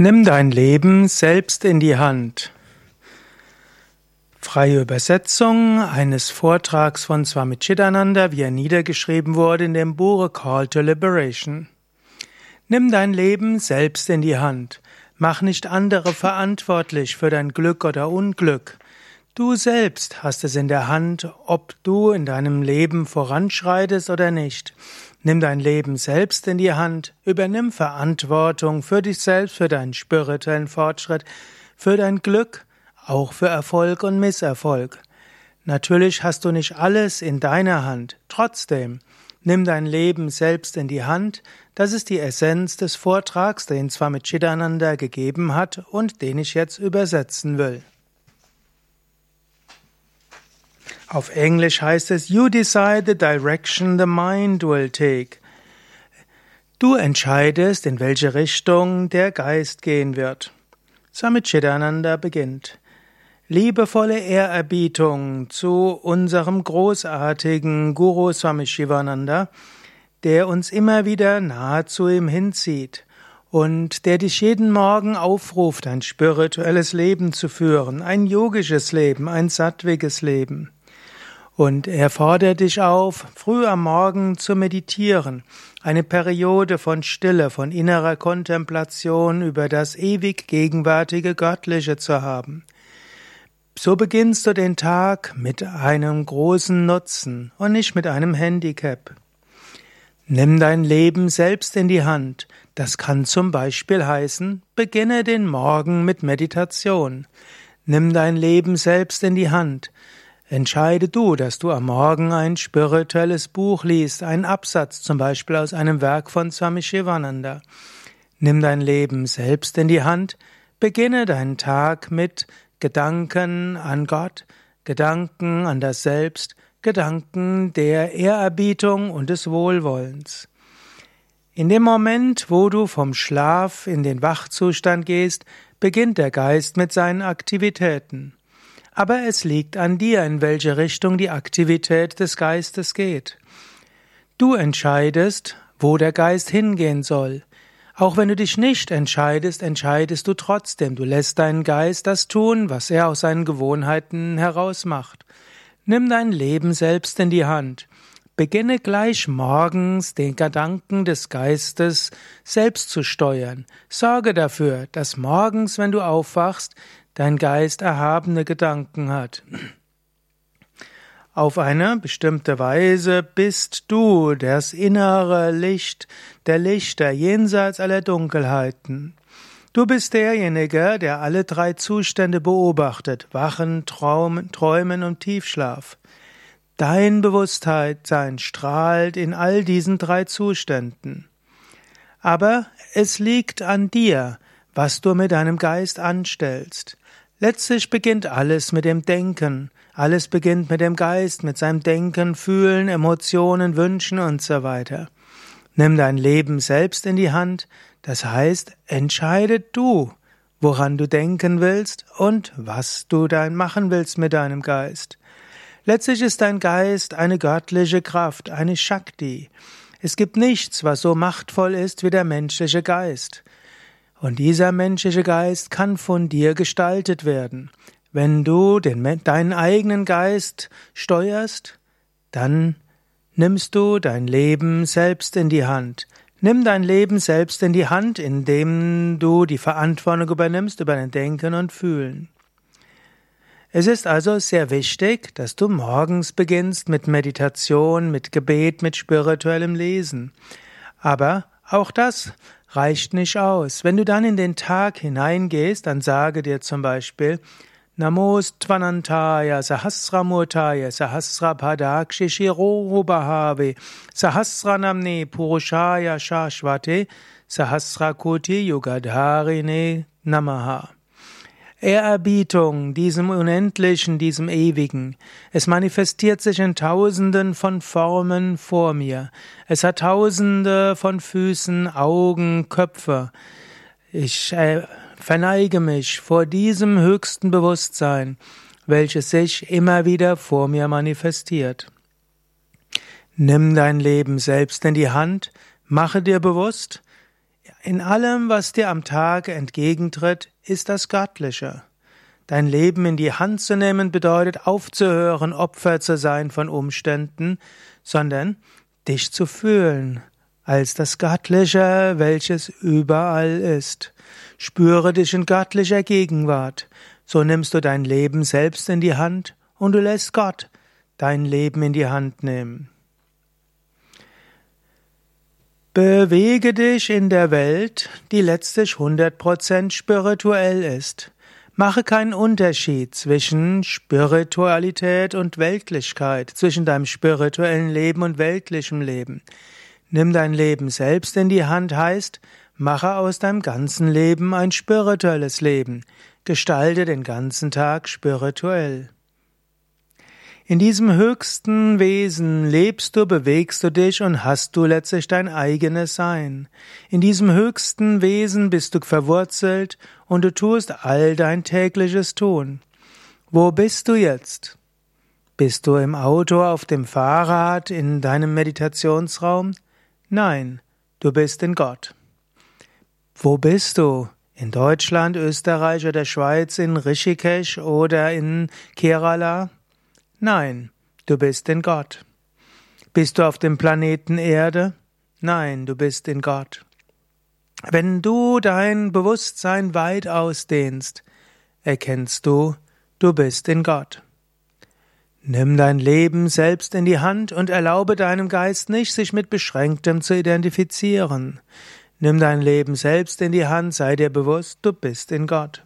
Nimm dein Leben selbst in die Hand. Freie Übersetzung eines Vortrags von Swami Chidananda, wie er niedergeschrieben wurde in dem Buch Call to Liberation. Nimm dein Leben selbst in die Hand. Mach nicht andere verantwortlich für dein Glück oder Unglück. Du selbst hast es in der Hand, ob du in deinem Leben voranschreitest oder nicht. Nimm dein Leben selbst in die Hand, übernimm Verantwortung für dich selbst, für deinen spirituellen Fortschritt, für dein Glück, auch für Erfolg und Misserfolg. Natürlich hast du nicht alles in deiner Hand, trotzdem nimm dein Leben selbst in die Hand, das ist die Essenz des Vortrags, den Swami Chidananda gegeben hat und den ich jetzt übersetzen will. Auf Englisch heißt es, You decide the direction the mind will take. Du entscheidest, in welche Richtung der Geist gehen wird. Swami Chidananda beginnt. Liebevolle Ehrerbietung zu unserem großartigen Guru Swami Shivananda, der uns immer wieder nahe zu ihm hinzieht und der dich jeden Morgen aufruft, ein spirituelles Leben zu führen, ein yogisches Leben, ein sattwiges Leben. Und er fordert dich auf, früh am Morgen zu meditieren, eine Periode von Stille, von innerer Kontemplation über das ewig gegenwärtige Göttliche zu haben. So beginnst du den Tag mit einem großen Nutzen und nicht mit einem Handicap. Nimm dein Leben selbst in die Hand. Das kann zum Beispiel heißen, beginne den Morgen mit Meditation. Nimm dein Leben selbst in die Hand. Entscheide du, dass du am Morgen ein spirituelles Buch liest, einen Absatz zum Beispiel aus einem Werk von Swami Shivananda. Nimm dein Leben selbst in die Hand, beginne deinen Tag mit Gedanken an Gott, Gedanken an das Selbst, Gedanken der Ehrerbietung und des Wohlwollens. In dem Moment, wo du vom Schlaf in den Wachzustand gehst, beginnt der Geist mit seinen Aktivitäten aber es liegt an dir, in welche Richtung die Aktivität des Geistes geht. Du entscheidest, wo der Geist hingehen soll. Auch wenn du dich nicht entscheidest, entscheidest du trotzdem. Du lässt deinen Geist das tun, was er aus seinen Gewohnheiten heraus macht. Nimm dein Leben selbst in die Hand. Beginne gleich morgens den Gedanken des Geistes selbst zu steuern. Sorge dafür, dass morgens, wenn du aufwachst, dein Geist erhabene Gedanken hat. Auf eine bestimmte Weise bist du das innere Licht, der Lichter jenseits aller Dunkelheiten. Du bist derjenige, der alle drei Zustände beobachtet, Wachen, Traum, Träumen und Tiefschlaf. Dein Bewusstheitsein strahlt in all diesen drei Zuständen. Aber es liegt an dir, was du mit deinem Geist anstellst. Letztlich beginnt alles mit dem Denken. Alles beginnt mit dem Geist, mit seinem Denken, Fühlen, Emotionen, Wünschen und so weiter. Nimm dein Leben selbst in die Hand, das heißt, entscheide du, woran du denken willst und was du dein machen willst mit deinem Geist. Letztlich ist dein Geist eine göttliche Kraft, eine Shakti. Es gibt nichts, was so machtvoll ist wie der menschliche Geist. Und dieser menschliche Geist kann von dir gestaltet werden. Wenn du den, deinen eigenen Geist steuerst, dann nimmst du dein Leben selbst in die Hand. Nimm dein Leben selbst in die Hand, indem du die Verantwortung übernimmst über dein Denken und Fühlen. Es ist also sehr wichtig, dass du morgens beginnst mit Meditation, mit Gebet, mit spirituellem Lesen. Aber auch das reicht nicht aus. Wenn du dann in den Tag hineingehst, dann sage dir zum Beispiel Namos Tvanantaya Sahasramurtaya Sahasrapadakshi Shirobhave Sahasranamne Purushaya Shashvate Sahasrakoti Yugadharine Namaha Ehrerbietung diesem Unendlichen, diesem Ewigen. Es manifestiert sich in Tausenden von Formen vor mir. Es hat Tausende von Füßen, Augen, Köpfe. Ich äh, verneige mich vor diesem höchsten Bewusstsein, welches sich immer wieder vor mir manifestiert. Nimm dein Leben selbst in die Hand, mache dir bewusst, in allem, was dir am Tag entgegentritt, ist das Göttliche. Dein Leben in die Hand zu nehmen bedeutet aufzuhören, Opfer zu sein von Umständen, sondern dich zu fühlen als das Göttliche, welches überall ist. Spüre dich in göttlicher Gegenwart. So nimmst du dein Leben selbst in die Hand und du lässt Gott dein Leben in die Hand nehmen. Bewege dich in der Welt, die letztlich 100% spirituell ist. Mache keinen Unterschied zwischen Spiritualität und Weltlichkeit, zwischen deinem spirituellen Leben und weltlichem Leben. Nimm dein Leben selbst in die Hand heißt, mache aus deinem ganzen Leben ein spirituelles Leben, gestalte den ganzen Tag spirituell. In diesem höchsten Wesen lebst du, bewegst du dich und hast du letztlich dein eigenes Sein. In diesem höchsten Wesen bist du verwurzelt und du tust all dein tägliches Tun. Wo bist du jetzt? Bist du im Auto, auf dem Fahrrad, in deinem Meditationsraum? Nein, du bist in Gott. Wo bist du? In Deutschland, Österreich oder Schweiz, in Rishikesh oder in Kerala? Nein, du bist in Gott. Bist du auf dem Planeten Erde? Nein, du bist in Gott. Wenn du dein Bewusstsein weit ausdehnst, erkennst du, du bist in Gott. Nimm dein Leben selbst in die Hand und erlaube deinem Geist nicht, sich mit Beschränktem zu identifizieren. Nimm dein Leben selbst in die Hand, sei dir bewusst, du bist in Gott.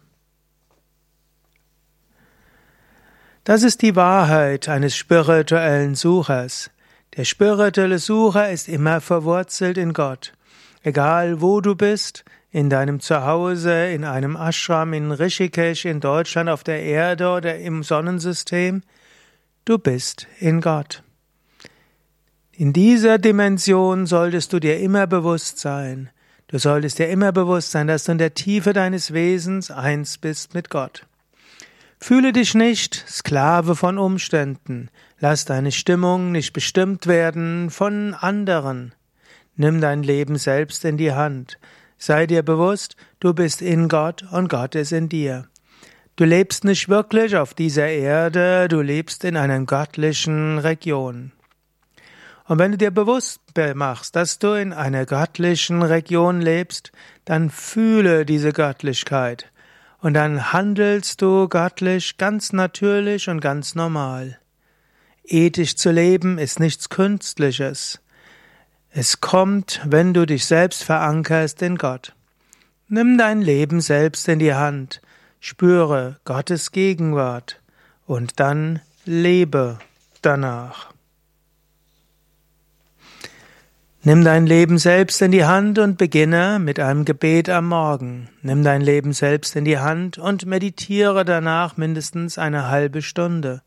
Das ist die Wahrheit eines spirituellen Suchers. Der spirituelle Sucher ist immer verwurzelt in Gott. Egal wo du bist, in deinem Zuhause, in einem Ashram, in Rishikesh, in Deutschland, auf der Erde oder im Sonnensystem, du bist in Gott. In dieser Dimension solltest du dir immer bewusst sein. Du solltest dir immer bewusst sein, dass du in der Tiefe deines Wesens eins bist mit Gott. Fühle dich nicht Sklave von Umständen. Lass deine Stimmung nicht bestimmt werden von anderen. Nimm dein Leben selbst in die Hand. Sei dir bewusst, du bist in Gott und Gott ist in dir. Du lebst nicht wirklich auf dieser Erde, du lebst in einer göttlichen Region. Und wenn du dir bewusst machst, dass du in einer göttlichen Region lebst, dann fühle diese Göttlichkeit. Und dann handelst du göttlich, ganz natürlich und ganz normal. Ethisch zu leben ist nichts Künstliches. Es kommt, wenn du dich selbst verankerst in Gott. Nimm dein Leben selbst in die Hand, spüre Gottes Gegenwart und dann lebe danach. Nimm dein Leben selbst in die Hand und beginne mit einem Gebet am Morgen. Nimm dein Leben selbst in die Hand und meditiere danach mindestens eine halbe Stunde.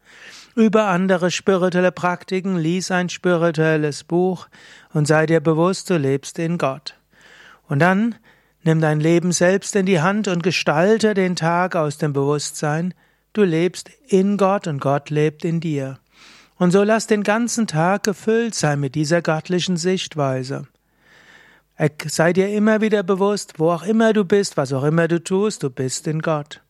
Über andere spirituelle Praktiken lies ein spirituelles Buch und sei dir bewusst, du lebst in Gott. Und dann nimm dein Leben selbst in die Hand und gestalte den Tag aus dem Bewusstsein, du lebst in Gott und Gott lebt in dir. Und so lass den ganzen Tag gefüllt sein mit dieser göttlichen Sichtweise. Sei dir immer wieder bewusst, wo auch immer du bist, was auch immer du tust, du bist in Gott.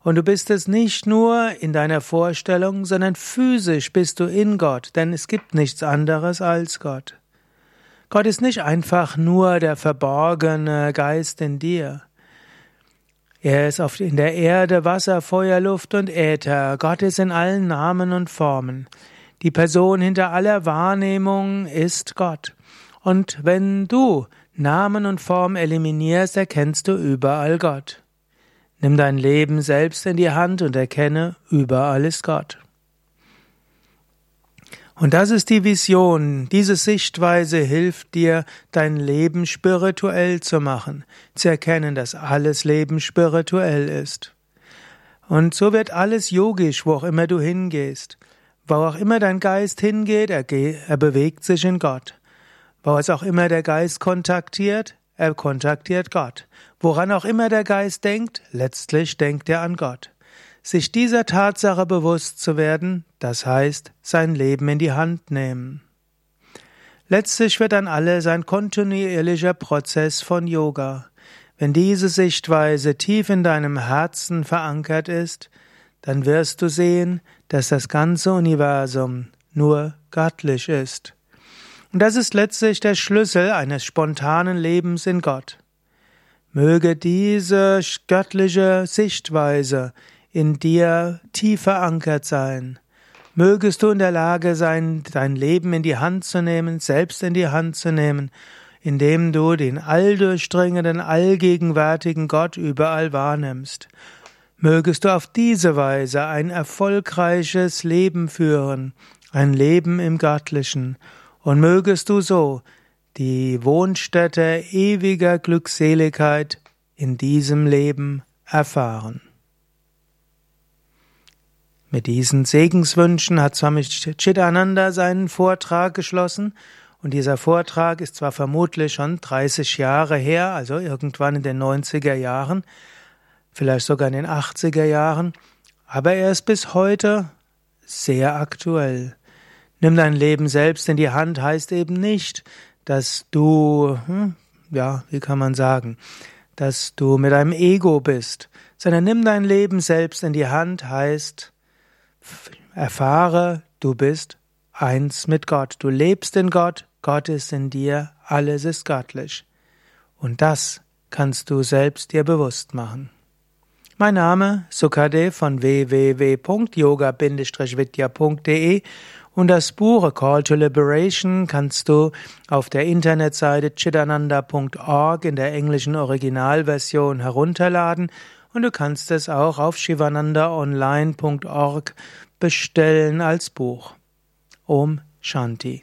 Und du bist es nicht nur in deiner Vorstellung, sondern physisch bist du in Gott, denn es gibt nichts anderes als Gott. Gott ist nicht einfach nur der verborgene Geist in dir. Er ist oft in der Erde, Wasser, Feuer, Luft und Äther. Gott ist in allen Namen und Formen. Die Person hinter aller Wahrnehmung ist Gott. Und wenn du Namen und Form eliminierst, erkennst du überall Gott. Nimm dein Leben selbst in die Hand und erkenne, überall ist Gott. Und das ist die Vision. Diese Sichtweise hilft dir, dein Leben spirituell zu machen, zu erkennen, dass alles Leben spirituell ist. Und so wird alles yogisch, wo auch immer du hingehst. Wo auch immer dein Geist hingeht, er, er bewegt sich in Gott. Wo es auch immer der Geist kontaktiert, er kontaktiert Gott. Woran auch immer der Geist denkt, letztlich denkt er an Gott. Sich dieser Tatsache bewusst zu werden, das heißt sein Leben in die Hand nehmen. Letztlich wird dann alles ein kontinuierlicher Prozess von Yoga. Wenn diese Sichtweise tief in deinem Herzen verankert ist, dann wirst du sehen, dass das ganze Universum nur göttlich ist. Und das ist letztlich der Schlüssel eines spontanen Lebens in Gott. Möge diese göttliche Sichtweise in dir tief verankert sein. Mögest du in der Lage sein, dein Leben in die Hand zu nehmen, selbst in die Hand zu nehmen, indem du den alldurchdringenden, allgegenwärtigen Gott überall wahrnimmst. Mögest du auf diese Weise ein erfolgreiches Leben führen, ein Leben im Göttlichen, und mögest du so die Wohnstätte ewiger Glückseligkeit in diesem Leben erfahren. Mit diesen Segenswünschen hat Swami Chidananda seinen Vortrag geschlossen und dieser Vortrag ist zwar vermutlich schon 30 Jahre her, also irgendwann in den 90er Jahren, vielleicht sogar in den 80er Jahren, aber er ist bis heute sehr aktuell. Nimm dein Leben selbst in die Hand heißt eben nicht, dass du, hm, ja, wie kann man sagen, dass du mit deinem Ego bist, sondern nimm dein Leben selbst in die Hand heißt, erfahre, du bist eins mit Gott, du lebst in Gott, Gott ist in dir, alles ist göttlich. Und das kannst du selbst dir bewusst machen. Mein Name Sukadev von www.yoga-vidya.de und das Buch A Call to Liberation kannst du auf der Internetseite chidananda.org in der englischen Originalversion herunterladen und du kannst es auch auf shivanandaonline.org bestellen als Buch. Om Shanti